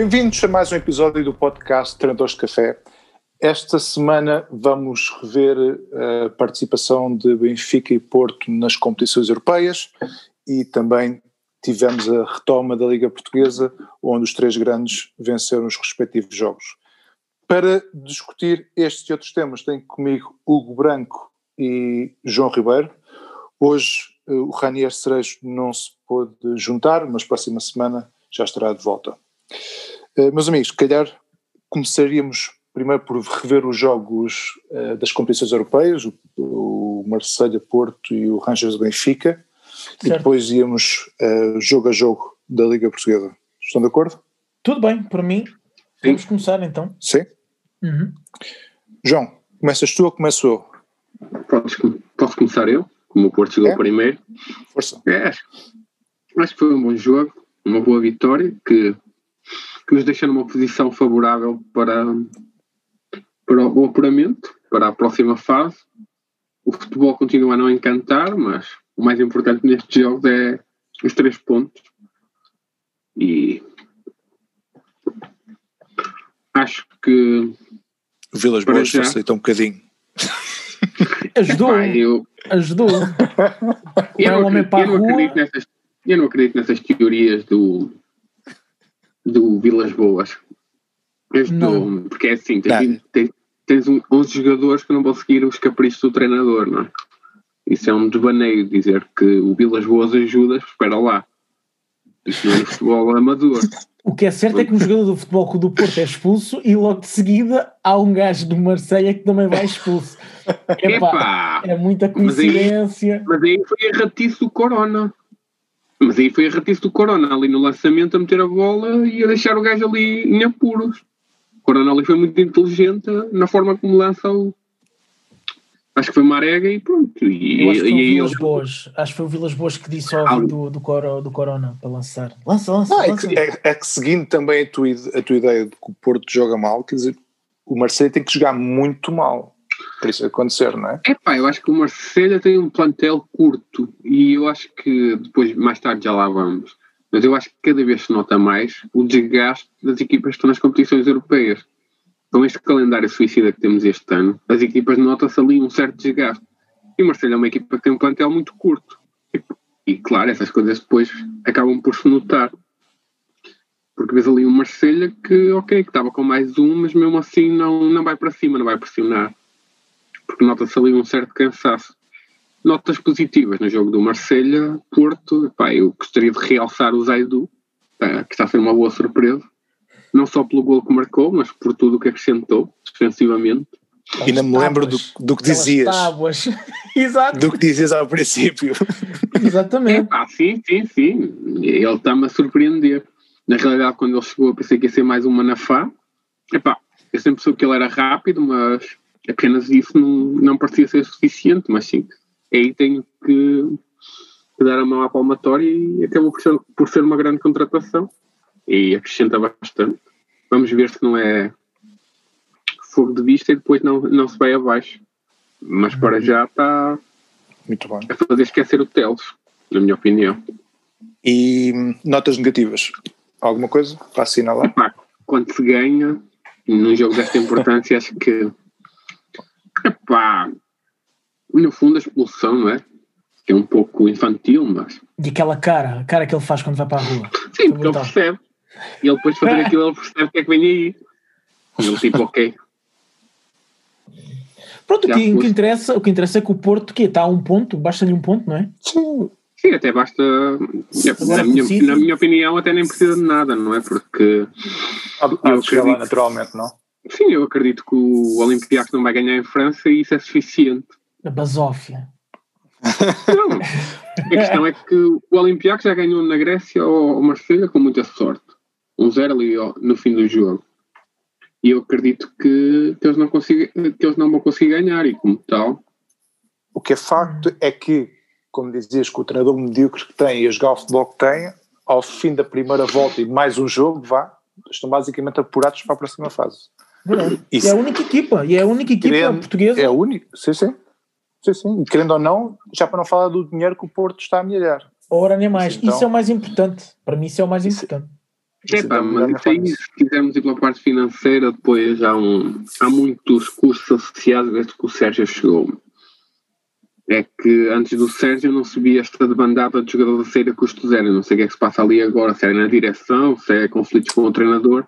Bem-vindos a mais um episódio do podcast Treinadores de Café. Esta semana vamos rever a participação de Benfica e Porto nas competições europeias e também tivemos a retoma da Liga Portuguesa, onde os três grandes venceram os respectivos jogos. Para discutir estes e outros temas, tenho comigo Hugo Branco e João Ribeiro. Hoje eh, o Ranier Cerejo não se pôde juntar, mas próxima semana já estará de volta. Uh, meus amigos, se calhar começaríamos primeiro por rever os jogos uh, das competições europeias, o, o Marselha Porto e o Rangers Benfica, certo. e depois íamos uh, jogo a jogo da Liga Portuguesa. Estão de acordo? Tudo bem, para mim. Sim. Vamos começar então. Sim. Uhum. João, começas tu ou começo eu? Posso, posso começar eu, como o Porto chegou é? primeiro. Força. É, acho, acho que foi um bom jogo, uma boa vitória, que, que nos deixa numa posição favorável para, para o apuramento, para a próxima fase. O futebol continua a não encantar, mas o mais importante nestes jogos é os três pontos. E acho que. O Vilas Boas já... facilita um bocadinho. Ajudou. Epá, eu... Ajudou. eu, não, homem para eu, não acredito nessas, eu não acredito nessas teorias do, do Vilas Boas. Ajudou, porque é assim, tens, tens, tens 11 jogadores que não vão seguir os caprichos do treinador, não é? Isso é um desvaneio dizer que o Vilas Boas ajuda, espera lá. Isso não é futebol amador. O que é certo é que um jogador do Futebol do Porto é expulso e logo de seguida há um gajo do Marseille que também vai expulso. Epá, é muita coincidência. Mas aí, mas aí foi erratice do Corona. Mas aí foi erratice do Corona ali no lançamento a meter a bola e a deixar o gajo ali em apuros. O Corona ali foi muito inteligente na forma como lança o, Acho que foi Marega e pronto. E, Eu acho que foi o Vilas Boas. Acho que foi o Vilas Boas que disse ao ah, do, do, Coro, do Corona para lançar. Lança, lança. Não, lança. É, que, é, é, que, seguindo também a tua, a tua ideia de que o Porto joga mal, quer dizer, o Marseille tem que jogar muito mal isso acontecer, não é? É pá, eu acho que o Marseille tem um plantel curto e eu acho que depois, mais tarde, já lá vamos. Mas eu acho que cada vez se nota mais o desgaste das equipas que estão nas competições europeias com este calendário suicida que temos este ano, as equipas notam-se ali um certo desgaste. E o Marcelo é uma equipa que tem um plantel muito curto. E, e, claro, essas coisas depois acabam por se notar. Porque vês ali um Marselha que, ok, que estava com mais um, mas mesmo assim não, não vai para cima, não vai pressionar. Porque nota-se ali um certo cansaço. Notas positivas no jogo do Marselha, Porto, pá, eu gostaria de realçar o Zaidu, que está a ser uma boa surpresa não só pelo gol que marcou, mas por tudo o que acrescentou defensivamente. E não me lembro do, do que dizias. Tábuas. Exato. Do que dizias ao princípio. Exatamente. Ah, sim, sim, sim. Ele está-me a surpreender. Na realidade, quando ele chegou, eu pensei que ia ser mais um Manafá. Epá, eu sempre soube que ele era rápido, mas apenas isso não, não parecia ser suficiente. Mas sim, aí tenho que, que dar a mão à palmatória e acabou por ser, por ser uma grande contratação e acrescenta bastante. Vamos ver se não é fogo de vista e depois não, não se vai abaixo. Mas para uhum. já está Muito bem. a fazer esquecer o Teles, na minha opinião. E notas negativas? Alguma coisa para assinalar? Epá, quando se ganha, num jogo desta importância, acho que epá, no fundo a expulsão, não é? Que é um pouco infantil, mas. E aquela cara, a cara que ele faz quando vai para a rua. Sim, porque ele percebe. E ele depois de fazer aquilo, ele percebe o que é que vem aí. E ele tipo, ok. Pronto, o que, o que, interessa, o que interessa é que o Porto que está a um ponto, basta-lhe um ponto, não é? Sim. Sim, até basta. Na minha, na minha, opinião, até nem precisa de nada, não é? Porque. Há de chegar lá naturalmente, não? Sim, eu acredito que o Olympiacos não vai ganhar em França e isso é suficiente. A basófia. Não. A questão é que o Olympiacos já ganhou na Grécia ou Marselha com muita sorte um zero ali no fim do jogo. E eu acredito que, que, eles não consigam, que eles não vão conseguir ganhar e como tal. O que é facto é que, como dizias, com o treinador medíocre que tem e a jogar o futebol que tem, ao fim da primeira volta e mais um jogo, vá, estão basicamente apurados para a próxima fase. É. E é a única equipa, e é a única equipa querendo, portuguesa. É a única, sim, sim. sim, sim. E querendo ou não, já para não falar do dinheiro que o Porto está a milhar. Ora, nem mais. Então, isso é o mais importante. Para mim, isso é o mais importante. É pá, mas isso aí, se quisermos ir pela parte financeira, depois há, um, há muitos custos associados desde que o Sérgio chegou. É que antes do Sérgio não subia esta demandada de jogador da sair a custo zero. Não sei o que é que se passa ali agora, se é na direção, se é conflitos com o treinador.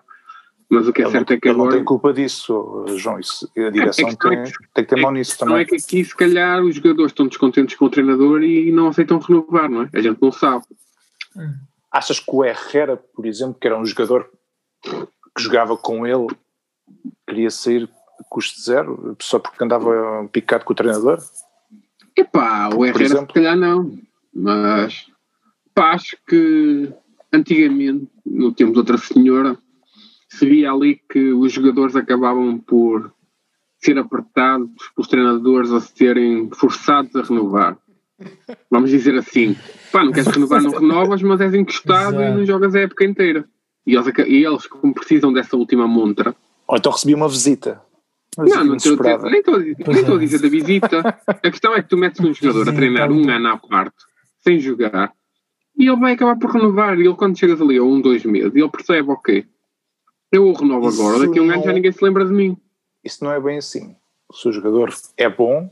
Mas o que é certo não, é que agora. não tem culpa disso, João. Isso, a direção é, tem, é que, tem que ter mão nisso também. Não é que aqui, se calhar, os jogadores estão descontentes com o treinador e não aceitam renovar, não é? A gente não sabe. Hum. Achas que o Herrera, por exemplo, que era um jogador que jogava com ele, queria sair custo zero, só porque andava picado com o treinador? Epá, o Herrera exemplo? se calhar não, mas pá, acho que antigamente, no tempo de outra senhora, se via ali que os jogadores acabavam por ser apertados pelos treinadores a serem forçados a renovar. Vamos dizer assim, pá, não queres renovar, não renovas, mas és encostado Exato. e não jogas a época inteira. E eles, e eles, como precisam dessa última montra. Ou então recebi uma visita. Não, não estou, nem estou a dizer da visita. A questão é que tu metes um jogador a treinar um ano à parte, sem jogar, e ele vai acabar por renovar. E ele, quando chegas ali a um, dois meses, ele percebe, ok, eu o renovo Isso agora, daqui a um ano já ninguém se lembra de mim. Isso não é bem assim. Se o jogador é bom,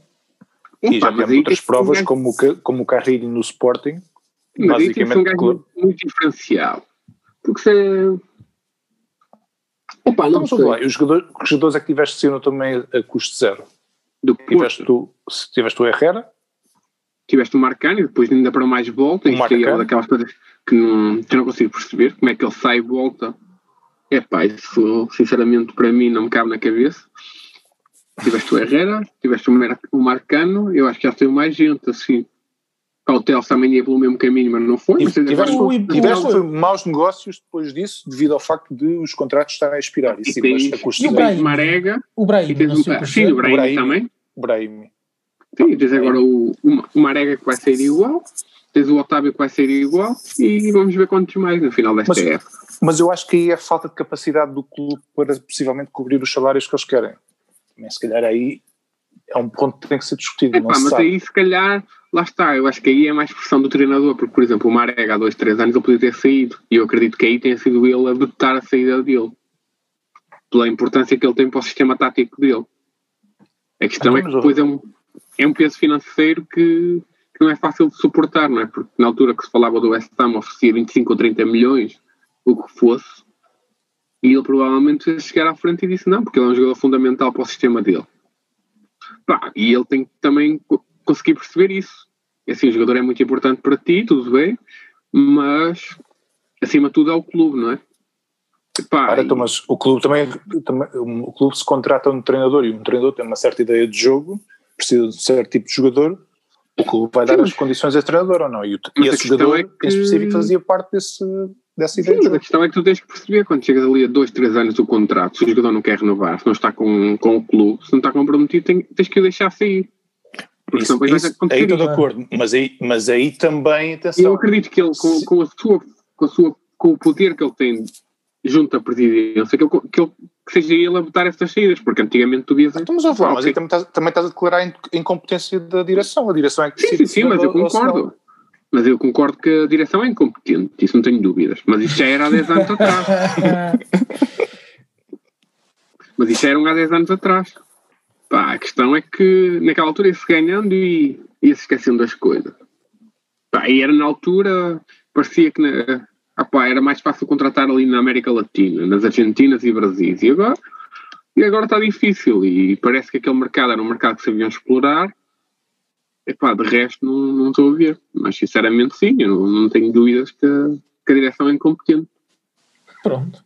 e já temos outras provas, um como, o, como o Carrilho no Sporting. Mas basicamente, tem um gajo muito diferenciado. Porque se. Opa, não então, sei. Lá, os, jogadores, os jogadores é que tiveste sino também a custo zero? Do tiveste tu, se tiveste o Herrera? Tiveste o Marcano e depois ainda para mais volta. Isto é daquelas coisas que não, que não consigo perceber. Como é que ele sai e volta. É pá, isso sinceramente para mim não me cabe na cabeça. Tiveste o Herrera, tiveste o Marcano, eu acho que já tem mais gente assim. Cautel também ia pelo mesmo caminho, mas não foi. Mas tiveste, agora, tiveste maus negócios depois disso, devido ao facto de os contratos estarem a expirar. E, e tens, a e o Brahim, Marega. O Brahim, um, sim, o Brahim, Brahim também. O Brahim. Sim, tens agora o, o Marega que vai sair igual, tens o Otávio que vai sair igual e vamos ver quantos mais no final desta mas, época. Mas eu acho que aí é falta de capacidade do clube para possivelmente cobrir os salários que eles querem se calhar aí é um ponto que tem que ser discutido. Epá, mas sabe. aí se calhar, lá está, eu acho que aí é mais pressão do treinador, porque por exemplo o Marega há dois, três anos ele podia ter saído, e eu acredito que aí tenha sido ele a vetar a saída dele, pela importância que ele tem para o sistema tático dele. A questão é que depois é um, é um peso financeiro que não é fácil de suportar, não é? Porque na altura que se falava do West Ham oferecia 25 ou 30 milhões, o que fosse, e ele provavelmente fez chegar à frente e disse não, porque ele é um jogador fundamental para o sistema dele. Pá, e ele tem que também conseguir perceber isso. E assim, o jogador é muito importante para ti, tudo bem, mas acima de tudo é o clube, não é? Pá, Cara, então, mas o clube também, também, o clube se contrata um treinador e um treinador tem uma certa ideia de jogo, precisa de um certo tipo de jogador, o clube vai dar Sim, as condições a treinador ou não? E, e esse jogador é que... em específico fazia parte desse, dessa ideia. Sim, a questão é que tu tens que perceber quando chegas ali a dois, três anos do contrato, se o jogador não quer renovar, se não está com, com o clube, se não está comprometido, tem, tens que o deixar sair. Porque isso, isso, aí estou de acordo, mas aí, mas aí também, atenção. Eu acredito que ele, com, com, a sua, com, a sua, com o poder que ele tem junto à presidência, que, ele, que, ele, que seja ele a botar essas saídas, porque antigamente tu vias... Estamos a falar, mas aí também estás, também estás a declarar incompetência da direção, a direção é que... Sim, sim, sim, mas eu concordo. Mas eu concordo que a direção é incompetente, isso não tenho dúvidas. Mas isso já era há 10 anos atrás. Mas isso já eram há 10 anos atrás. Pá, a questão é que naquela altura ia-se ganhando e ia-se esquecendo das coisas. Pá, e era na altura, parecia que na, ah, pá, era mais fácil contratar ali na América Latina, nas Argentinas e Brasil. E agora, e agora está difícil. E parece que aquele mercado era um mercado que sabiam explorar Epá, de resto não, não estou a ver, mas sinceramente sim, eu não, não tenho dúvidas que a, que a direção é incompetente. Pronto.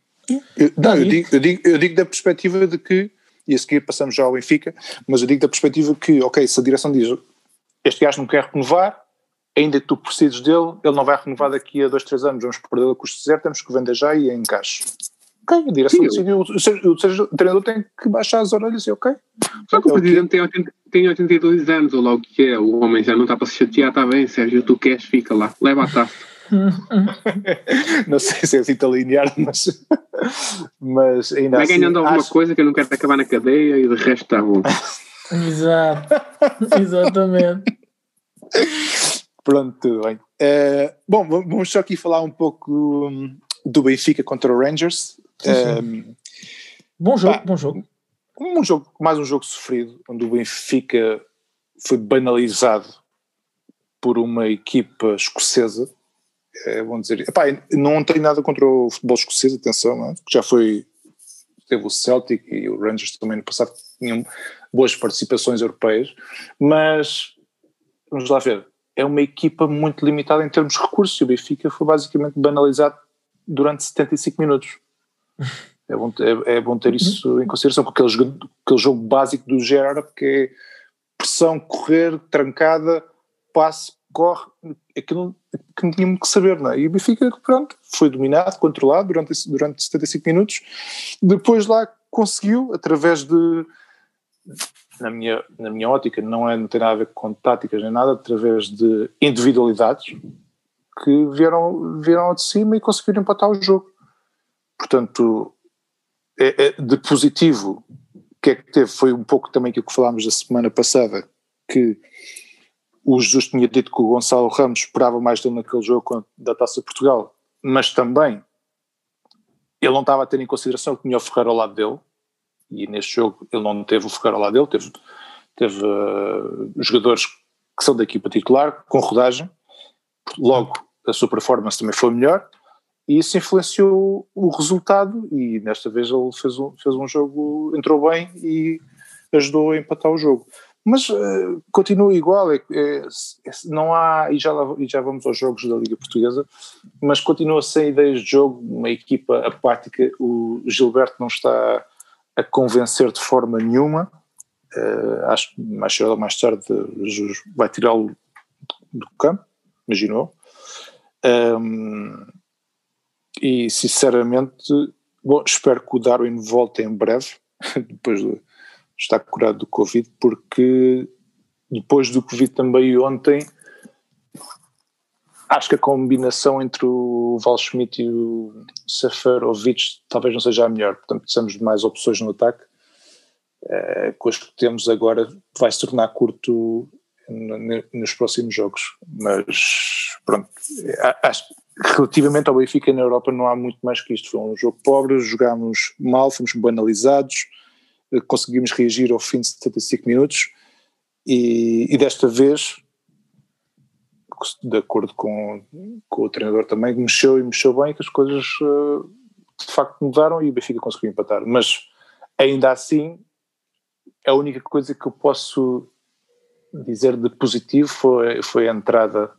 Eu, não, eu digo, eu, digo, eu digo da perspectiva de que, e a seguir passamos já ao Benfica, mas eu digo da perspectiva que, ok, se a direção diz este gajo não quer renovar, ainda que tu precises dele, ele não vai renovar daqui a dois, três anos, vamos perder a custo zero, temos que vender já e é em caixa. Ok, a direção Sim, decidiu, o, o, o, treinador tem que baixar as orelhas e ok. Só que o presidente tem, 80, tem 82 anos, ou lá o que é, o homem já não está para se chatear, está bem, Sérgio, tu queres, fica lá, leva a taça. não sei se é assim tão linear, mas, mas ainda Vai assim, ganhando alguma acho... coisa que eu não quero acabar na cadeia e de resto está bom. Exato, exatamente. Pronto, tudo bem. Uh, bom, vamos só aqui falar um pouco do Benfica contra o Rangers. Um, bom jogo, pá, bom jogo. Um jogo, mais um jogo sofrido, onde o Benfica foi banalizado por uma equipa escocesa. É, vamos dizer, epá, não tenho nada contra o futebol escocês, atenção, é? já foi teve o Celtic e o Rangers também no passado tinham boas participações europeias, mas vamos lá ver, é uma equipa muito limitada em termos de recursos e o Benfica foi basicamente banalizado durante 75 minutos. É bom, é, é bom ter isso em consideração, com aquele, jogo, aquele jogo básico do Gerard, que é pressão, correr, trancada, passe, corre, aquilo que tínhamos que saber, não é? E o Benfica, pronto, foi dominado, controlado durante, durante 75 minutos, depois lá conseguiu, através de na minha, na minha ótica, não, é, não tem nada a ver com táticas nem nada, através de individualidades que vieram, vieram de cima e conseguiram empatar o jogo. Portanto, é, é de positivo, o que é que teve? Foi um pouco também aquilo que falámos da semana passada, que o Jesus tinha dito que o Gonçalo Ramos esperava mais dele naquele jogo da Taça Portugal, mas também ele não estava a ter em consideração que tinha o Ferreira ao lado dele, e neste jogo ele não teve o Ferreira lado dele, teve, teve uh, jogadores que são da equipa titular, com rodagem, logo a sua performance também foi melhor, e isso influenciou o resultado, e desta vez ele fez um, fez um jogo, entrou bem e ajudou a empatar o jogo. Mas uh, continua igual, é, é, é, não há, e já, lá, e já vamos aos jogos da Liga Portuguesa, mas continua sem ideias de jogo, uma equipa apática, o Gilberto não está a convencer de forma nenhuma. Uh, acho que mais cedo ou mais tarde vai tirá-lo do campo, imaginou. Um, e sinceramente, bom, espero que o Darwin volte em breve, depois de estar curado do Covid, porque depois do vi também ontem, acho que a combinação entre o Val Schmidt e o Seferovic talvez não seja a melhor, portanto precisamos de mais opções no ataque. Uh, com as que temos agora vai se tornar curto nos próximos jogos, mas pronto, acho relativamente ao Benfica na Europa não há muito mais que isto, foi um jogo pobre, jogámos mal, fomos banalizados, eh, conseguimos reagir ao fim de 75 minutos e, e desta vez de acordo com, com o treinador também, mexeu e mexeu bem, que as coisas uh, de facto mudaram e o Benfica conseguiu empatar. Mas ainda assim, a única coisa que eu posso dizer de positivo foi, foi a entrada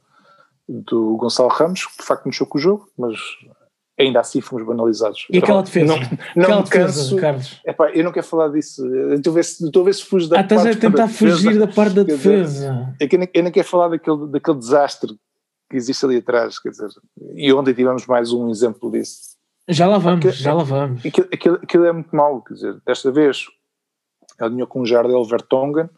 do Gonçalo Ramos, que de facto mexeu com o jogo, mas ainda assim fomos banalizados. E aquela defesa? Não, não aquela me canso, Carlos? Epá, eu não quero falar disso. Estou a ver se, estou a ver se fujo da ah, parte estás a tentar fugir da parte da defesa. É que eu, não, eu não quero falar daquele, daquele desastre que existe ali atrás, quer dizer, e ontem tivemos mais um exemplo disso. Já lá vamos, já lá vamos. Aquilo, aquilo, aquilo, é muito mau, quer dizer, desta vez alinhou com o Jardel Vertonghen,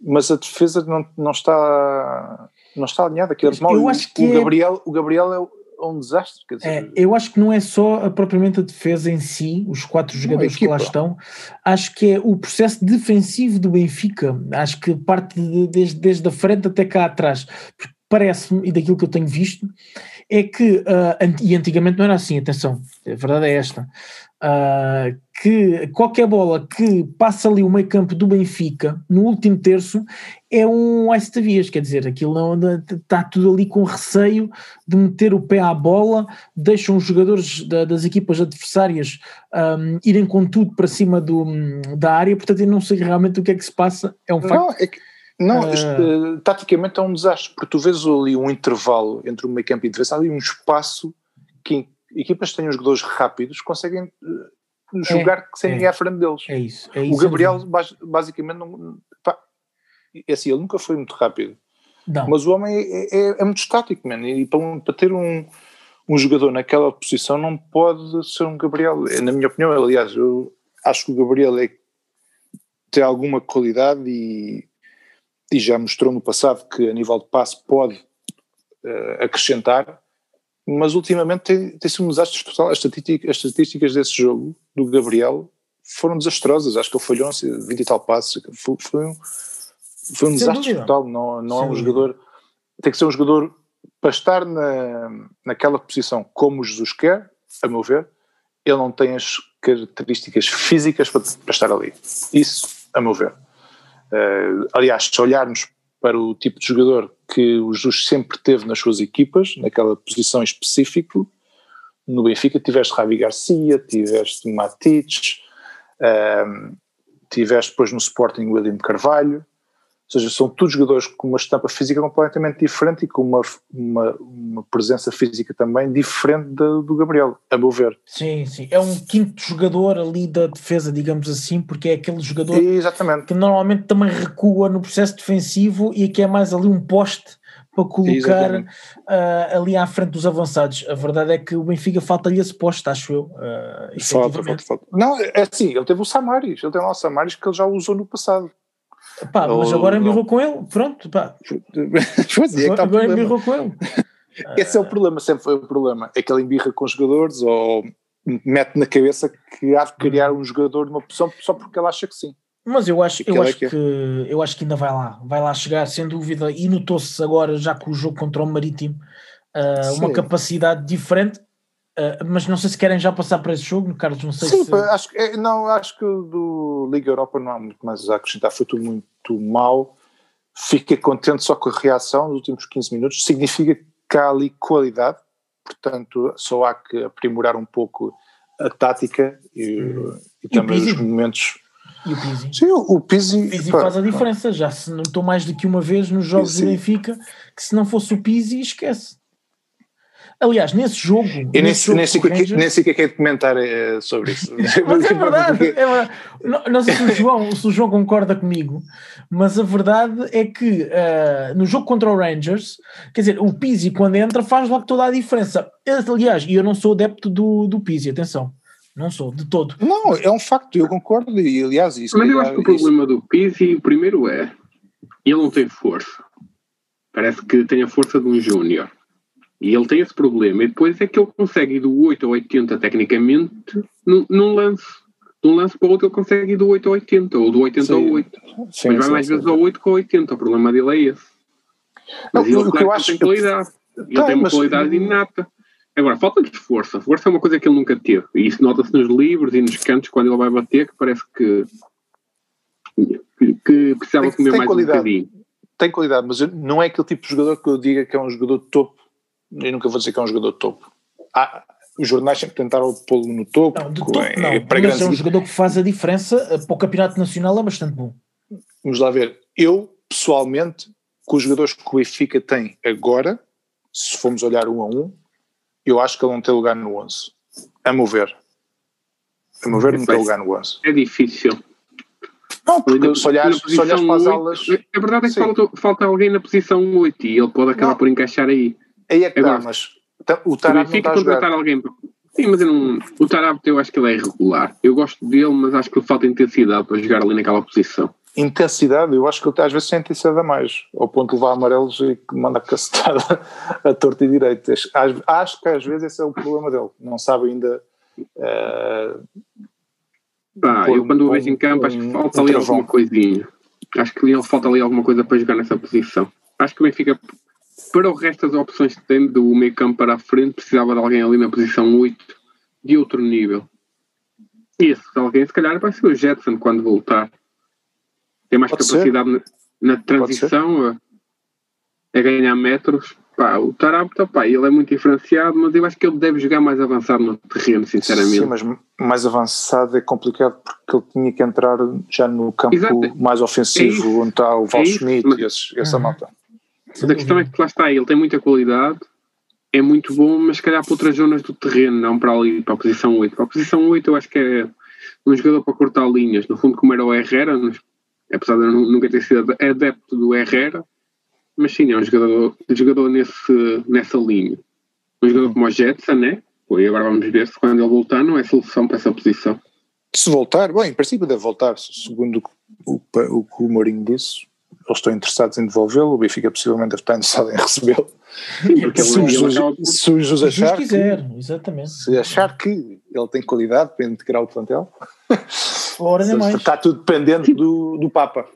mas a defesa não, não está não está alinhada, aquilo é mau. Eu acho que o, é... Gabriel, o Gabriel é um desastre. Dizer, é, eu acho que não é só a, propriamente a defesa em si, os quatro jogadores que lá estão, acho que é o processo defensivo do Benfica, acho que parte de, desde, desde a frente até cá atrás, parece-me, e daquilo que eu tenho visto, é que, uh, e antigamente não era assim, atenção, a verdade é esta, uh, que qualquer bola que passa ali o meio campo do Benfica no último terço é um ice vias, quer dizer, aquilo não está tudo ali com receio de meter o pé à bola, deixam os jogadores da, das equipas adversárias um, irem com tudo para cima do, da área, portanto eu não sei realmente o que é que se passa, é um facto. Não, é que, não uh, taticamente é um desastre, porque tu vês ali um intervalo entre o meio campo e defesa, ali um espaço que equipas que têm jogadores rápidos conseguem uh, jogar é, sem é, ninguém à frente deles. É isso. É isso o Gabriel, basicamente, não, pá, é assim, ele nunca foi muito rápido. Não. Mas o homem é, é, é muito estático, man, e para, um, para ter um, um jogador naquela posição não pode ser um Gabriel. É, na minha opinião, aliás, eu acho que o Gabriel é, tem alguma qualidade e, e já mostrou no passado que a nível de passe pode uh, acrescentar, mas ultimamente tem, tem sido um desastre total. As estatísticas, as estatísticas desse jogo, do Gabriel, foram desastrosas. Acho que ele falhou 20 e tal passos. Foi, foi um, foi um desastre total. Não, não é um jogador. Tem que ser um jogador para estar na, naquela posição como Jesus quer, a meu ver, ele não tem as características físicas para, para estar ali. Isso, a meu ver. Uh, aliás, se olharmos para o tipo de jogador que o Jesus sempre teve nas suas equipas, naquela posição específica, no Benfica tiveste Ravi Garcia, tiveste Matites, uh, tiveste depois no Sporting William Carvalho, ou seja, são todos jogadores com uma estampa física completamente diferente e com uma, uma, uma presença física também diferente do, do Gabriel, a meu ver. Sim, sim. É um quinto jogador ali da defesa, digamos assim, porque é aquele jogador Exatamente. que normalmente também recua no processo defensivo e que é mais ali um poste para colocar uh, ali à frente dos avançados. A verdade é que o Benfica falta-lhe esse poste, acho eu. Uh, falta, falta, falta. Não, é assim, ele teve o Samaris, ele tem lá o Samaris que ele já usou no passado. Pá, mas agora embirrou com ele, pronto, pá. Pois é, agora, agora embirrou com ele. Esse é o problema, sempre foi o problema. É que ele embirra com os jogadores ou mete na cabeça que há de criar um jogador de uma posição só porque ele acha que sim. Mas eu acho, eu acho, é que, que, eu acho que ainda vai lá, vai lá chegar, sem dúvida, e notou-se agora, já com o jogo contra o Marítimo, uh, uma capacidade diferente Uh, mas não sei se querem já passar para esse jogo, Carlos, não sei Sim, se... acho, é, não, acho que do Liga Europa não há muito mais a acrescentar, foi tudo muito mal, fiquei contente só com a reação nos últimos 15 minutos, significa que há ali qualidade, portanto só há que aprimorar um pouco a tática e, hum. e, e também os momentos... E o Pizzi? Sim, o, Pizzi... O Pizzi faz a diferença, já se notou mais do que uma vez nos jogos de Benfica, que se não fosse o Pizzi, esquece. Aliás, nesse jogo. Eu nem, sei, o que, nem sei o que é que é de comentar uh, sobre isso. mas é verdade, é verdade. Não, não sei se o, João, se o João concorda comigo, mas a verdade é que uh, no jogo contra o Rangers, quer dizer, o Pizzi quando entra faz logo toda a diferença. Aliás, e eu não sou adepto do, do Pizzi, atenção. Não sou, de todo. Não, é um facto, eu concordo, e aliás, isso. Mas eu acho que o problema do Pizzi, primeiro é, ele não tem força. Parece que tem a força de um júnior. E ele tem esse problema. E depois é que ele consegue ir do 8 ao 80 tecnicamente num, num lance. De um lance para o outro ele consegue ir do 8 ao 80 ou do 80 sim. ao 8. Sim, Mas vai sim, mais vezes ao 8 que ao 80. O problema dele é esse. Mas não, ele o que eu acho tem qualidade. Ele tá, tem uma mas... qualidade inata. Agora, falta de força. Força é uma coisa que ele nunca teve. E isso nota-se nos livros e nos cantos quando ele vai bater, que parece que, que, que precisava tem, comer tem mais qualidade. um bocadinho. Tem qualidade, mas não é aquele tipo de jogador que eu diga que é um jogador de topo eu nunca vou dizer que é um jogador de topo. Ah, os jornais sempre tentaram pô-lo no topo. Não, de topo é, não, para mas é um jogador que faz a diferença eh, para o campeonato nacional é bastante bom. Vamos lá ver. Eu, pessoalmente, com os jogadores que o Benfica tem agora, se formos olhar um a um, eu acho que ele não tem lugar no 11. A meu ver. A meu ver, não tem lugar no 11. É difícil. Não, porque se olhares, se olhares para as aulas. A verdade é que falta, falta, alguém na posição 8 e ele pode acabar não. por encaixar aí. Aí é que Agora, dá, mas o Tarab não está a contratar alguém Sim, mas eu não, o Tarab eu acho que ele é irregular. Eu gosto dele, mas acho que falta intensidade para jogar ali naquela posição. Intensidade? Eu acho que ele às vezes tem intensidade a mais, ao ponto de levar amarelos e que manda cacetada a torta e direita. Acho que às vezes esse é o problema dele. Não sabe ainda. Uh, Pá, eu quando o vejo em campo acho que falta um ali alguma coisinha. Acho que ele falta ali alguma coisa para jogar nessa posição. Acho que o Benfica para o resto das opções que tem do meio campo para a frente, precisava de alguém ali na posição 8 de outro nível. E esse alguém, se calhar, vai ser o Jetson quando voltar. Tem mais Pode capacidade na, na, transição a, a, ganhar metros. Pá, o Tarapta, pá, ele é muito diferenciado, mas eu acho que ele deve jogar mais avançado no terreno, sinceramente. Sim, mas mais avançado é complicado porque ele tinha que entrar já no campo Exato. mais ofensivo, é onde está o Val é Schmidt e essa uhum. malta. Mas a questão é que lá está, ele tem muita qualidade, é muito bom, mas se calhar para outras zonas do terreno, não para ali, para a posição 8. Para a posição 8 eu acho que é um jogador para cortar linhas, no fundo como era o Herrera, apesar de eu nunca ter sido adepto do Herrera, mas sim, é um jogador, jogador nesse, nessa linha. Um jogador como o Jetson, né? E agora vamos ver se quando ele voltar não é solução para essa posição. Se voltar, bem, em princípio deve voltar, segundo o, o, o que o Mourinho disse, eles estão interessados em devolvê-lo, o Benfica possivelmente deve estar interessado em recebê-lo. Porque se, os, se os, os achar quiser, que, exatamente. se achar que ele tem qualidade para integrar o plantel, Ora, mais. está tudo dependente do, do Papa.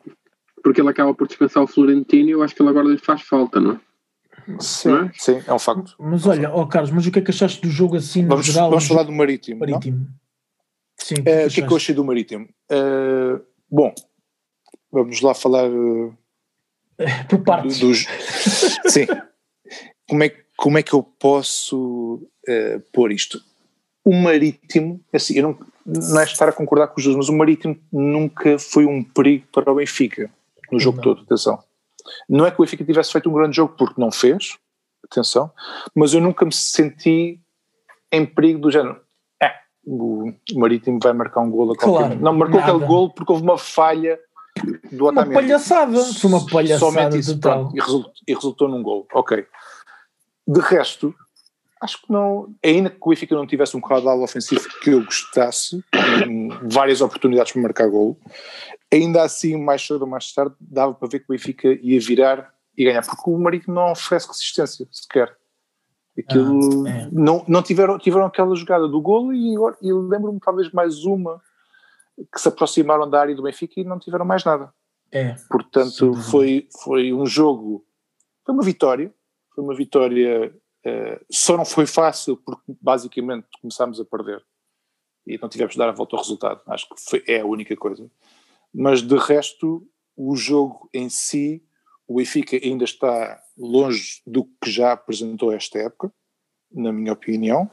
Porque ele acaba por dispensar o Florentino e eu acho que ele agora lhe faz falta, não é? Sim, é? sim, é um facto. Mas olha, oh Carlos, mas o que é que achaste do jogo assim vamos, geral? Vamos falar do Marítimo. Marítimo. Sim, o que, é, que, é que eu achei do Marítimo? Uh, bom, vamos lá falar. Uh, Por partes. Dos, sim. Como é, como é que eu posso uh, pôr isto? O Marítimo, assim, eu não, não é estar a concordar com os dois, mas o Marítimo nunca foi um perigo para o Benfica no jogo não. todo, atenção. Não é que o Benfica tivesse feito um grande jogo porque não fez, atenção, mas eu nunca me senti em perigo do género. É, o Marítimo vai marcar um golo a qualquer claro, Não, marcou nada. aquele golo porque houve uma falha do Otamendi. Uma palhaçada, uma palhaçada Somente isso, total. Pronto, e, resultou, e resultou num golo, ok. De resto, acho que não, ainda que o Benfica não tivesse um caudal ofensivo que eu gostasse, várias oportunidades para marcar gol, ainda assim, mais cedo ou mais tarde, dava para ver que o Benfica ia virar e ganhar, porque o Marítimo não oferece resistência sequer. Aquilo, ah, é. não, não tiveram, tiveram aquela jogada do golo e, e lembro-me talvez mais uma que se aproximaram da área do Benfica e não tiveram mais nada. É. Portanto, foi, foi um jogo, foi uma vitória, foi uma vitória, uh, só não foi fácil porque basicamente começámos a perder e não tivemos de dar a volta ao resultado, acho que foi, é a única coisa. Mas de resto, o jogo em si, o Benfica ainda está longe do que já apresentou esta época, na minha opinião.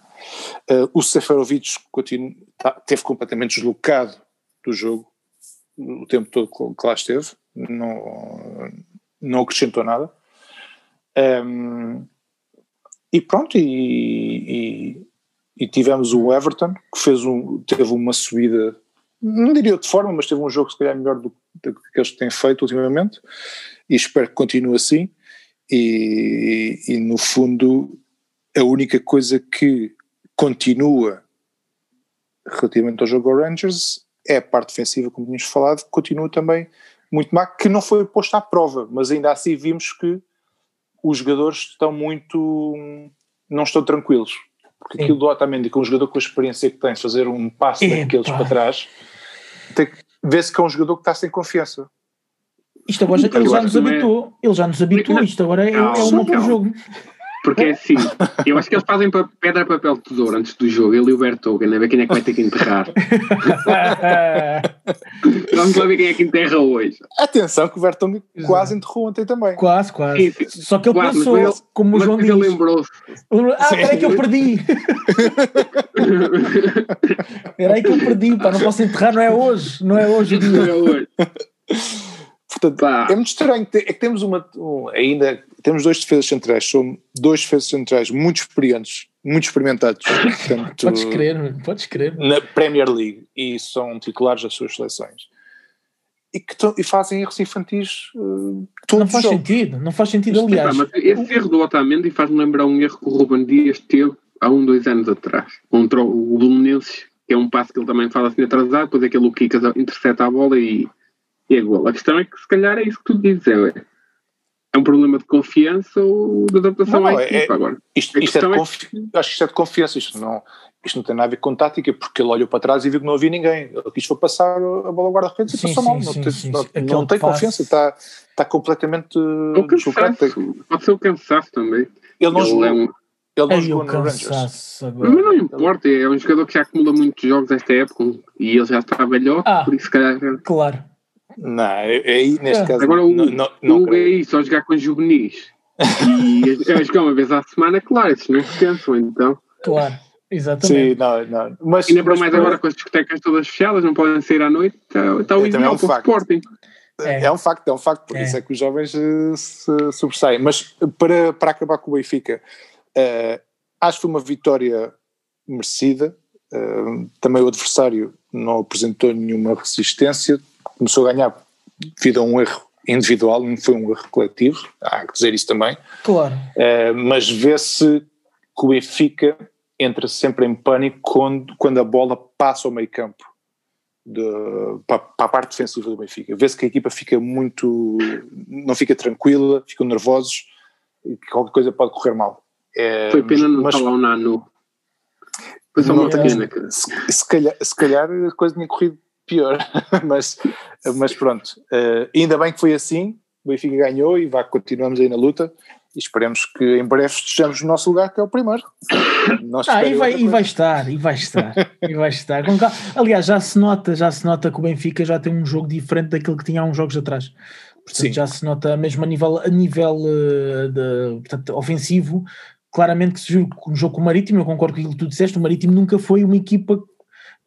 Uh, o Seferovic continua, tá, teve completamente deslocado do jogo o tempo todo que lá esteve, não, não acrescentou nada. Um, e pronto, e, e, e, tivemos o Everton, que fez um, teve uma subida, não diria de forma, mas teve um jogo se calhar melhor do, do que eles têm feito ultimamente, e espero que continue assim. E, e no fundo, a única coisa que continua relativamente ao jogo Rangers é a parte defensiva, como tínhamos falado, continua também muito má, que não foi posta à prova, mas ainda assim vimos que os jogadores estão muito. não estão tranquilos. Porque Sim. aquilo do Otamendi, que é um jogador com a experiência que tem, fazer um passo daqueles para trás, vê-se que é um jogador que está sem confiança. Isto agora já, ele já nos habituou, ele já nos habituou, isto agora é, é um outro jogo. Porque é assim, eu acho que eles fazem pedra, papel, tesouro antes do jogo, ele e o Bertogen, a ver quem é que vai ter que enterrar. Vamos lá ver quem é que enterra hoje. Atenção que o Bertogen quase enterrou ontem também. Quase, quase. Sim, Só que ele quase, pensou, ele, como o João disse. ele lembrou-se. Ah, peraí que eu perdi. peraí que eu perdi, pá, não posso enterrar, não é hoje, não é hoje o dia. Não é hoje. Portanto, Pá. é muito estranho. É que temos uma. Um, ainda temos dois defesas centrais, são dois defesas centrais muito experientes, muito experimentados. Portanto, podes crer, podes crer. Na Premier League e são titulares das suas seleções. E, que e fazem erros infantis uh, Não faz sentido, não faz sentido, aliás. mas esse erro do Otamendi faz-me lembrar um erro que o Ruben Dias teve há um, dois anos atrás, contra o Belenenses, que é um passo que ele também faz assim atrasado, depois é Kikas intercepta a bola e e é gol. A questão é que se calhar é isso que tu dizes, é, é um problema de confiança ou de adaptação não, à é, equipa agora. Isto, isto é de é que... Acho que isto é de confiança, isto não, isto não tem nada a ver com tática, porque ele olhou para trás e viu que não havia ninguém. Ele quis foi passar a bola ao guarda-redes e passou sim, mal. Sim, não, sim, não, não, não tem confiança, está, está completamente o Pode ser o cansaço também. Ele não ele jogou. É um... Ele não jogou no Rangers. Agora. Mas não importa, é um jogador que já acumula muitos jogos esta época e ele já está velhote, ah, por isso se calhar. Claro. Não, aí neste é. caso. Agora o, não, não, não o é só jogar com juvenis. e a jogar uma vez à semana, claro, esses não se cansam, então. Claro, exatamente. Sim, não, não. Mas, Ainda para mais agora com as discotecas todas fechadas, não podem sair à noite, está, está o é, ideal é um para o Sporting. É. é. um facto, é um facto, por é. isso é que os jovens uh, se sobressaem. Mas para, para acabar com o Benfica, uh, acho que foi uma vitória merecida. Uh, também o adversário não apresentou nenhuma resistência, começou a ganhar devido a um erro individual, não foi um erro coletivo, há que dizer isso também. Claro. Uh, mas vê-se que o Benfica entra sempre em pânico quando, quando a bola passa ao meio campo. De, para, para, a parte defensiva do Benfica. Vê-se que a equipa fica muito. não fica tranquila, ficam nervosos e que qualquer coisa pode correr mal. É, Foi pena não mas, falar o. Foi só uma pena. Se, se, calhar, se calhar a coisa tinha corrido pior, mas, mas pronto, uh, ainda bem que foi assim, o Benfica ganhou e vá, continuamos aí na luta e esperemos que em breve estejamos no nosso lugar, que é o primeiro. ah, e vai, e vai estar, e vai estar, e vai estar. Aliás, já se nota, já se nota que o Benfica já tem um jogo diferente daquilo que tinha há uns jogos atrás. Portanto, Sim. já se nota mesmo a nível, a nível uh, de, portanto, ofensivo, claramente que se viu um jogo com o Marítimo, eu concordo com aquilo que tu disseste, o Marítimo nunca foi uma equipa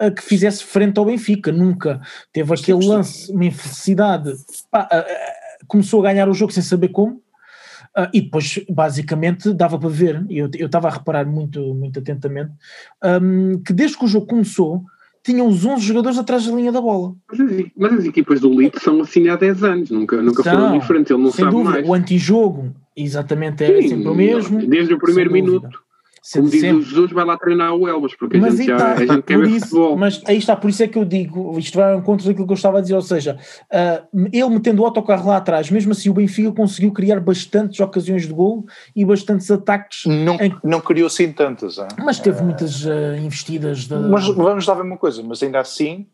uh, que fizesse frente ao Benfica, nunca. Teve aquele lance, uma infelicidade, pá, uh, começou a ganhar o jogo sem saber como, Uh, e depois, basicamente, dava para ver, eu estava a reparar muito, muito atentamente, um, que desde que o jogo começou, tinham os 11 jogadores atrás da linha da bola. Mas as, mas as equipas do Lito são assim há 10 anos, nunca, nunca são, foram diferentes, ele não sabe dúvida, mais. O antijogo, exatamente, é Sim, sempre o mesmo. Desde o primeiro minuto. Como diz o Jesus, vai lá treinar o Elmas, porque mas a gente, já, está, a gente quer ver isso, futebol. Mas aí está, por isso é que eu digo, isto vai ao encontro daquilo que eu estava a dizer, ou seja, uh, ele metendo o autocarro lá atrás, mesmo assim o Benfica conseguiu criar bastantes ocasiões de gol e bastantes ataques. Não, em... não criou assim tantas. Hein? Mas teve muitas uh, investidas. De... Mas vamos lá ver uma coisa, mas ainda assim,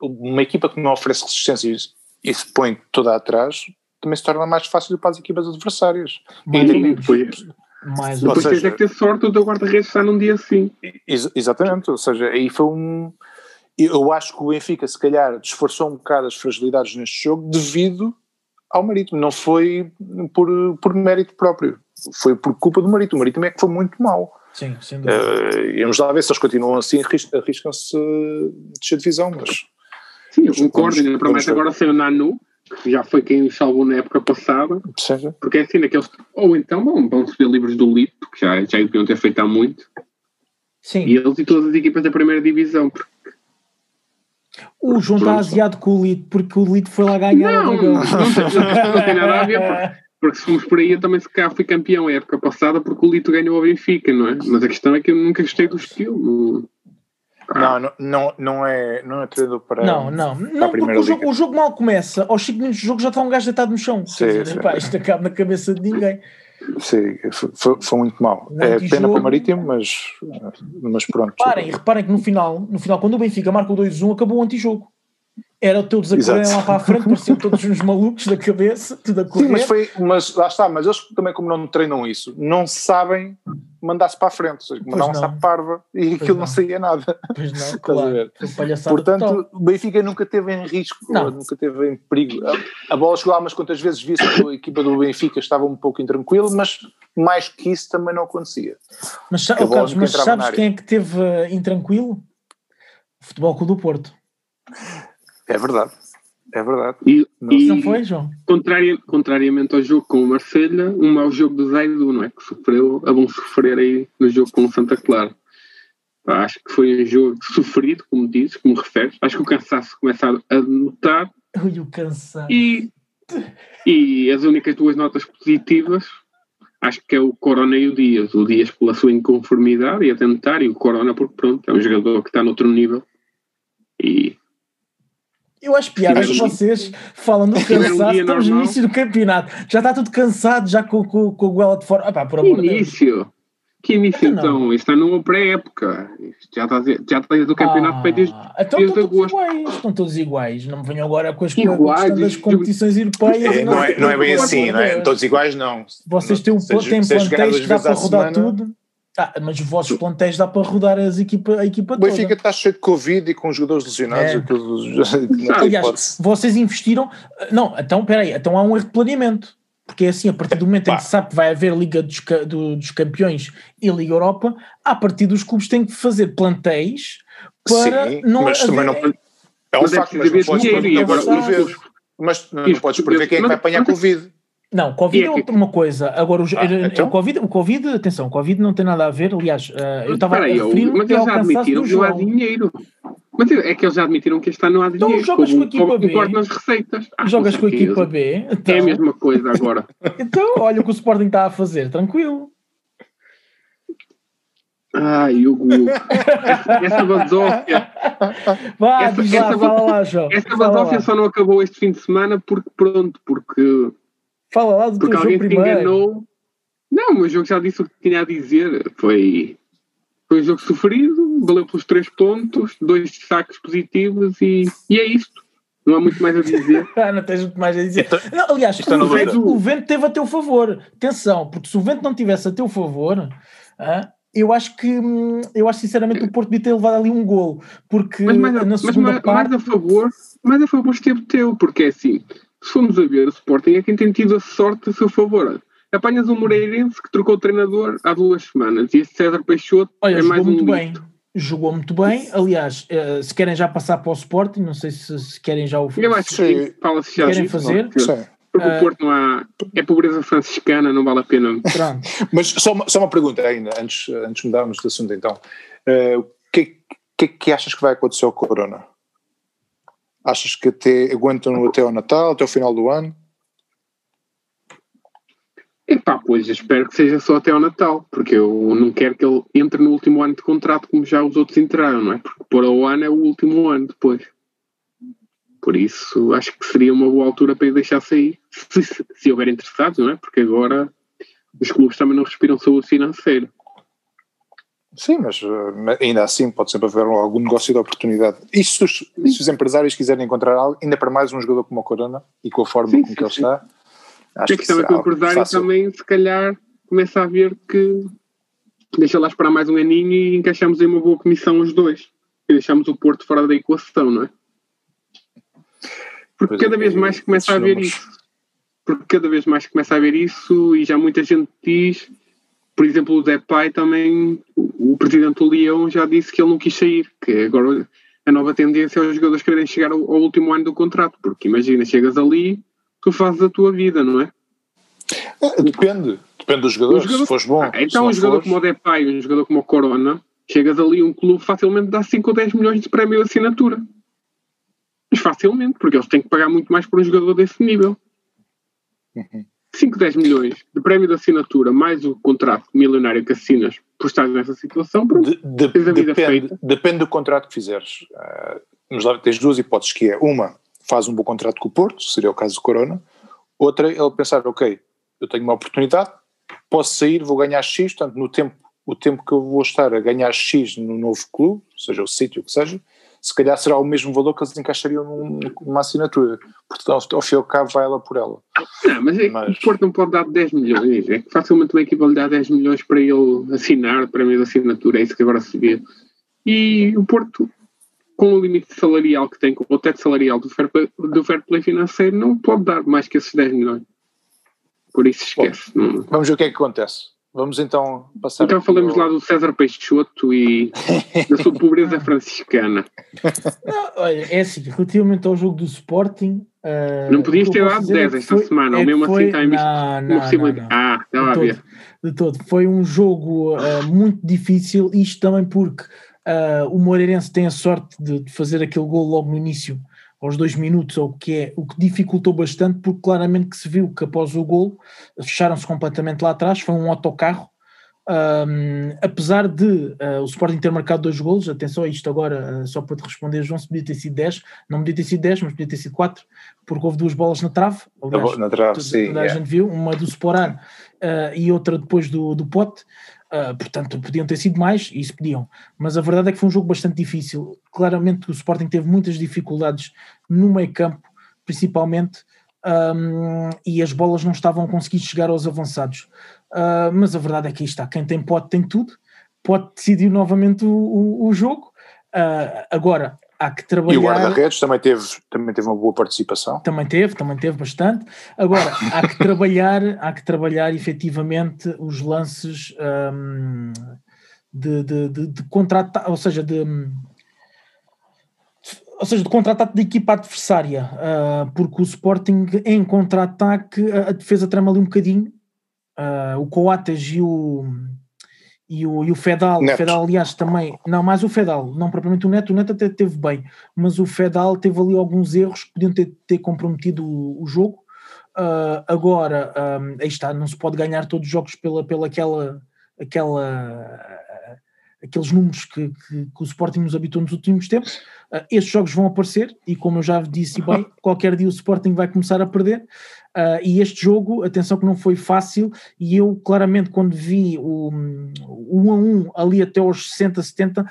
uma equipa que não oferece resistência e se põe toda atrás, também se torna mais fácil para as equipas adversárias. Mas, e depois, mais Depois tens é que ter sorte o teu guarda-redes estar num dia assim. Ex exatamente, ou seja, aí foi um. Eu acho que o Benfica, se calhar, disfarçou um bocado as fragilidades neste jogo devido ao Marítimo, não foi por, por mérito próprio, foi por culpa do Marítimo. O Marítimo é que foi muito mau. Sim, sem dúvida. Uh, vamos lá ver se eles continuam assim, arriscam-se descer de divisão, mas. Sim, eu concordo, ainda promete agora ser o Nanu, que já foi quem o salvou na época passada. Sim. Porque é assim, naqueles. Ou então vão, vão receber livros do Lito, que já, já deviam ter feito há muito. Sim. E eles e todas as equipas da primeira divisão. Porque... O João está aziado com o Lito, porque o Lito foi lá ganhar não, não, não, não, tem nada a ver, porque, porque se fomos por aí, eu também se cá fui campeão a época passada, porque o Lito ganhou o Benfica, não é? Mas a questão é que eu nunca gostei do estilo. Não, não, não, é, não é treinador para. Não, não, não porque o jogo, o jogo, mal começa, aos 5 minutos do jogo já está um gajo deitado no chão. Sim, dizer, sim. Pá, isto acaba na cabeça de ninguém. Sim, foi, foi muito mal. é pena para o Marítimo, mas, mas pronto. Reparem, reparem que no final, no final, quando o Benfica marca o 2-1, acabou o antijogo era o teu desacordo lá para a frente, pareciam todos uns malucos da cabeça, tudo a correr. Sim, mas, foi, mas lá está, mas eles também como não treinam isso, não sabem mandar-se para a frente, ou seja, mandavam-se à parva e pois aquilo não. não saía nada. Pois não, claro. Portanto, o Benfica nunca teve em risco, nunca teve em perigo. A, a bola chegou lá, mas quantas vezes visse que a equipa do Benfica estava um pouco intranquilo, mas mais que isso também não acontecia. Mas, oh, Carlos, mas sabes quem é que teve uh, intranquilo? O Futebol Clube do Porto. É verdade. É verdade. E, não, e, não foi, João? Contrari, contrariamente ao jogo com o Marselha, um mau jogo do Zaidu, não é? Que sofreu, a bom sofrer aí no jogo com o Santa Clara. Acho que foi um jogo sofrido, como dizes, como referes. Acho que o cansaço começa a notar. Ui, o cansaço. E, e as únicas duas notas positivas, acho que é o Corona e o Dias. O Dias pela sua inconformidade e a tentar, e o Corona porque, pronto, é um jogador que está noutro nível. E eu acho piada que vocês falam do cansaço, um estamos no início do campeonato, já está tudo cansado, já com, com, com o goela de fora. Ah, pá, por que início? Que início então? Isto está numa pré-época. Já está, já está desde o campeonato ah, desde, então desde estão agosto. Todos iguais, estão todos iguais. Não me venham agora com as iguais, das competições europeias. É, não, é, não é bem assim, não é? Todos iguais, não. Vocês têm um têm plantéis que dá para rodar tudo. Ah, mas os vossos plantéis dá para rodar as equipa, a equipa toda. O Benfica está cheio de Covid e com jogadores lesionados. É. Tudo, Aliás, vocês investiram. Não, então, peraí, então há um erro de planeamento. Porque é assim, a partir do momento em que se sabe que vai haver Liga dos, dos Campeões e Liga Europa, a partir dos clubes têm que fazer plantéis para Sim, não mas haver... também não. É um mas facto, mas não podes prever. Mas não podes prever quem é que vai apanhar Covid. Não, Covid é, é uma coisa. Agora, o, ah, então? o, COVID, o Covid, atenção, o Covid não tem nada a ver. Aliás, uh, eu estava a referir Mas eles já admitiram que não há dinheiro. Mas é que eles já admitiram que este ano não há então dinheiro. Então jogas com a equipa B. nas receitas. Ah, jogas com a equipa B. Então... É a mesma coisa agora. então, olha o que o Sporting está a fazer, tranquilo. Ai, Hugo, essa, essa basófia. Vá, essa, essa, fala lá, João. Essa basófia só não acabou este fim de semana porque, pronto, porque Fala lá do Porque teu jogo primeiro. Enganou. Não, o meu jogo já disse o que tinha a dizer. Foi, foi um jogo sofrido, valeu pelos três pontos, dois saques positivos e, e é isto. Não há muito mais a dizer. ah, não tens muito mais a dizer. Então, não, aliás, o vento, o vento teve a teu favor. Atenção, porque se o vento não tivesse a teu favor, ah, eu acho que eu acho sinceramente o Porto devia ter levado ali um golo. Porque mas, mas, na segunda mas, parte. Mais a favor, mais a favor esteve teu, porque é assim, se formos a ver, o Sporting é quem tem tido a sorte a seu favor. Apanhas um Moreirense que trocou o treinador há duas semanas e esse César Peixoto Olha, é mais um muito bem. Jogou muito bem, aliás, uh, se querem já passar para o Sporting, não sei se, se querem já o Eu acho que fala-se já querem fazer. Não, porque uh, o Porto não há. É pobreza franciscana, não vale a pena. Mas só uma, só uma pergunta ainda, antes, antes de mudarmos de assunto então. Uh, o que, que, que achas que vai acontecer ao Corona? Achas que até aguentam até ao Natal, até o final do ano? Epá, pois espero que seja só até ao Natal, porque eu não quero que ele entre no último ano de contrato como já os outros entraram, não é? Porque por o ano é o último ano depois. Por isso acho que seria uma boa altura para ele deixar sair, se, se, se houver interessados, não é? Porque agora os clubes também não respiram saúde financeira. Sim, mas ainda assim pode sempre haver algum negócio de oportunidade. E se os, se os empresários quiserem encontrar algo, ainda para mais um jogador como o Corona e com a forma sim, como que ele está, Acho a questão que é que o empresário também, se calhar, começa a ver que deixa lá esperar mais um aninho e encaixamos em uma boa comissão os dois. E deixamos o Porto fora da equação, não é? Porque pois cada é, vez mais começa a haver isso. Porque cada vez mais começa a haver isso e já muita gente diz, por exemplo, o Pai também, o, o presidente do Leão já disse que ele não quis sair, que agora a nova tendência é os jogadores quererem chegar ao, ao último ano do contrato, porque imagina, chegas ali, tu fazes a tua vida, não é? é depende, depende dos jogadores, jogador, se fores bom. Ah, então um jogador fores... como o Depay, um jogador como o Corona, chegas ali um clube facilmente dá 5 ou 10 milhões de prémio de assinatura. Mas facilmente, porque eles têm que pagar muito mais por um jogador desse nível. Uhum. 5, 10 milhões de prémio de assinatura, mais o contrato milionário que assinas por estar nessa situação, pronto, de, de, depende, depende, do contrato que fizeres. Uh, tens duas hipóteses, que é uma, faz um bom contrato com o Porto, seria o caso do Corona. Outra, ele pensar, ok, eu tenho uma oportunidade, posso sair, vou ganhar X, portanto, no tempo, o tempo que eu vou estar a ganhar X no novo clube, seja o sítio que seja, se calhar será o mesmo valor que eles encaixariam numa assinatura. Portanto, ao fim e ao cabo, vai ela por ela. Não, mas, é mas... o Porto não pode dar 10 milhões. É que facilmente uma equipa lhe dá 10 milhões para ele assinar, para mim, de assinatura. É isso que agora se vê. E o Porto com o limite salarial que tem, com o teto salarial do fair, play, do fair play financeiro, não pode dar mais que esses 10 milhões. Por isso esquece. Bom, vamos ver o que é que acontece. Vamos então passar. Então falamos lá do César Peixoto e da sua pobreza franciscana. Não, olha, é assim, relativamente ao jogo do Sporting. Uh, não podias ter dado 10 esta foi, semana, é ou mesmo foi, assim está em não, não, não, não, Ah, estava a ver. De todo. Foi um jogo uh, muito difícil, isto também porque Uh, o Moreirense tem a sorte de, de, fazer aquele gol logo no início, aos dois minutos, o que é o que dificultou bastante, porque claramente que se viu que após o gol fecharam-se completamente lá atrás, foi um autocarro. Um, apesar de uh, o Sporting ter marcado dois golos, atenção a isto agora, uh, só para te responder, João, se podia ter sido 10, não podia ter sido 10, mas podia ter sido 4, porque houve duas bolas na trave, aliás, na trave, sim, toda a gente viu, uma do Sporar e outra depois do, do Pote. Uh, portanto, podiam ter sido mais, e isso podiam, mas a verdade é que foi um jogo bastante difícil. Claramente o Sporting teve muitas dificuldades no meio campo, principalmente, um, e as bolas não estavam a conseguir chegar aos avançados. Uh, mas a verdade é que aí está: quem tem pote tem tudo, pode decidir novamente o, o, o jogo. Uh, agora, há que trabalhar. E o guarda-redes também teve, também teve uma boa participação. Também teve, também teve bastante. Agora, há que trabalhar, há que trabalhar efetivamente os lances um, de, de, de, de ou seja, de. Ou seja, de contra-ataque da equipa adversária, uh, porque o Sporting em contra-ataque a, a defesa trama ali um bocadinho. Uh, o Coates e o, e o, e o Fedal, Neto. Fedal, aliás, também, não, mais o Fedal, não propriamente o Neto, o Neto até teve bem, mas o Fedal teve ali alguns erros que podiam ter, ter comprometido o, o jogo. Uh, agora, um, aí está, não se pode ganhar todos os jogos pela, pela aquela, aquela, aqueles números que, que, que o Sporting nos habitou nos últimos tempos. Uh, estes jogos vão aparecer e, como eu já disse bem, qualquer dia o Sporting vai começar a perder. Uh, e este jogo, atenção que não foi fácil, e eu claramente quando vi o, o 1 a 1 ali até aos 60, 70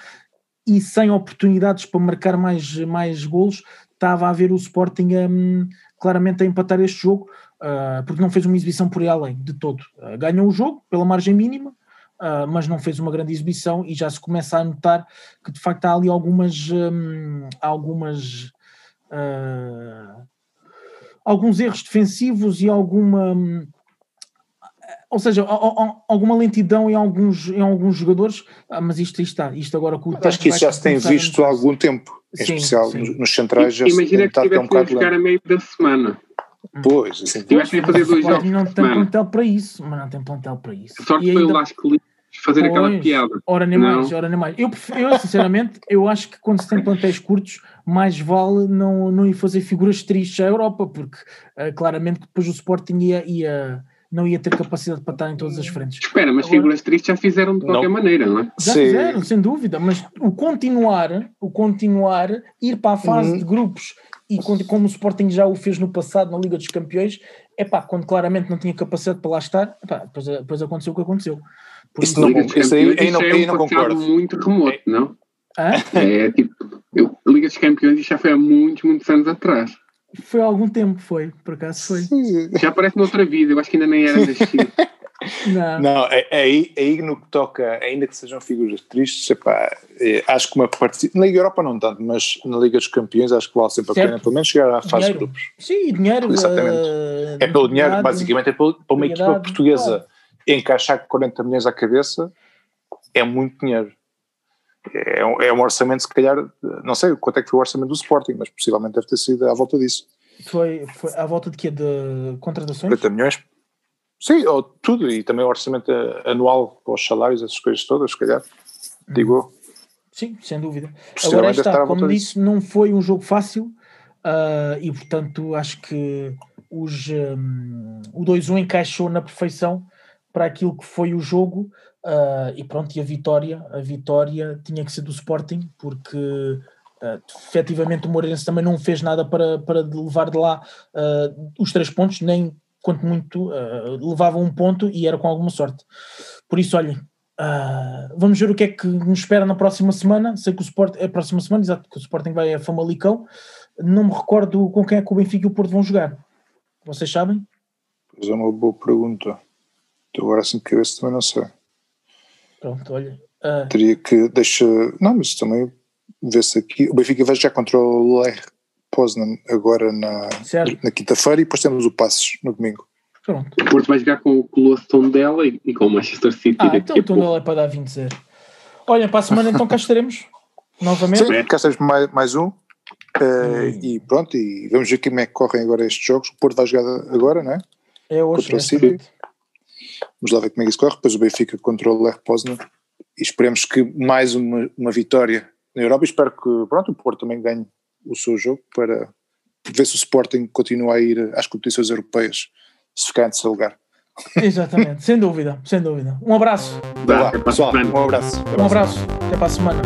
e sem oportunidades para marcar mais, mais golos, estava a ver o Sporting um, claramente a empatar este jogo, uh, porque não fez uma exibição por aí além, de todo. Uh, ganhou o jogo pela margem mínima, uh, mas não fez uma grande exibição e já se começa a notar que de facto há ali algumas. Um, algumas alguns erros defensivos e alguma. Um, ou seja, alguma lentidão em alguns, em alguns jogadores, ah, mas isto, está, isto agora com o Acho que isso já se tem visto há algum tempo, em sim, especial sim. nos centrais já Imagina se tem que tivesse um jogar a meio da semana. Pois, assim, tivesse a fazer dois jogos. Não tem plantel para isso, mas não tem plantel para isso. Só que foi o Lasco fazer pois, aquela piada. Ora nem não. mais, ora nem mais. Eu, eu, sinceramente, eu acho que quando se tem plantéis curtos, mais vale não, não ir fazer figuras tristes à Europa, porque uh, claramente depois o Sporting ia, ia não ia ter capacidade para estar em todas as frentes. Espera, mas Agora, figuras tristes já fizeram de qualquer não. maneira, não é? Já Sim. fizeram, sem dúvida, mas o continuar, o continuar, ir para a fase uhum. de grupos e como o Sporting já o fez no passado na Liga dos Campeões, é pá, quando claramente não tinha capacidade para lá estar, epá, depois, depois aconteceu o que aconteceu. Isso, não, isso aí, aí, não, é um não concordo. muito remoto, não? Ah? É tipo, eu, Liga dos Campeões já foi há muitos, muitos anos atrás. Foi há algum tempo, foi, por acaso foi. Já parece noutra vida, eu acho que ainda nem era nascido. Não, não é, é aí, aí no que toca, ainda que sejam figuras tristes, epá, acho que uma participação, na Liga Europa não tanto, mas na Liga dos Campeões acho que vale sempre certo. a pena, pelo menos chegar à fase dinheiro. de grupos. Sim, dinheiro. Exatamente. Uh, é pelo dinheiro, basicamente é para uma equipa portuguesa claro. Encaixar 40 milhões à cabeça, é muito dinheiro é, é um orçamento, se calhar, não sei quanto é que foi o orçamento do Sporting, mas possivelmente deve ter sido à volta disso. Foi, foi à volta de quê? De contratações? 40 milhões? Sim, ou tudo, e também o orçamento anual para os salários, essas coisas todas, se calhar, digo eu. Sim, sem dúvida. Agora está, como disse, não foi um jogo fácil uh, e portanto acho que os, um, o 2-1 encaixou na perfeição para aquilo que foi o jogo uh, e pronto, e a vitória, a vitória tinha que ser do Sporting, porque uh, efetivamente o Moreirense também não fez nada para, para levar de lá uh, os três pontos, nem quanto muito uh, levava um ponto e era com alguma sorte. Por isso, olhem, uh, vamos ver o que é que nos espera na próxima semana. Sei que o Sporting, a próxima semana, exato, que o Sporting vai a Famalicão. Não me recordo com quem é que o Benfica e o Porto vão jogar. Vocês sabem? Pois é uma boa pergunta. Estou agora assim de cabeça também não sei. Pronto, olha. Uh... Teria que deixar. Não, mas também vê-se aqui. O Benfica vai já contra o Lech Poznan agora na, na quinta-feira e depois temos o Passos no domingo. Pronto. O Porto vai jogar com o Colosso Tondela e, e com o Manchester City. Ah, então o Tondela é para dar 20 0 Olha, para a semana então cá estaremos novamente. Sim, cá estaremos mais, mais um. Uh, hum. E pronto, e vamos ver como é que correm agora estes jogos. O Porto vai jogar agora, não é? É hoje. Contra o City. Vamos lá ver como é que isso corre. Depois o Benfica contra o Lech Poznan. E esperemos que mais uma, uma vitória na Europa. E espero que pronto, o Porto também ganhe o seu jogo para ver se o Sporting continua a ir às competições europeias se ficar em terceiro lugar. Exatamente, sem dúvida, sem dúvida. Um abraço. Olá, pessoal, um abraço. Um abraço, até para a semana.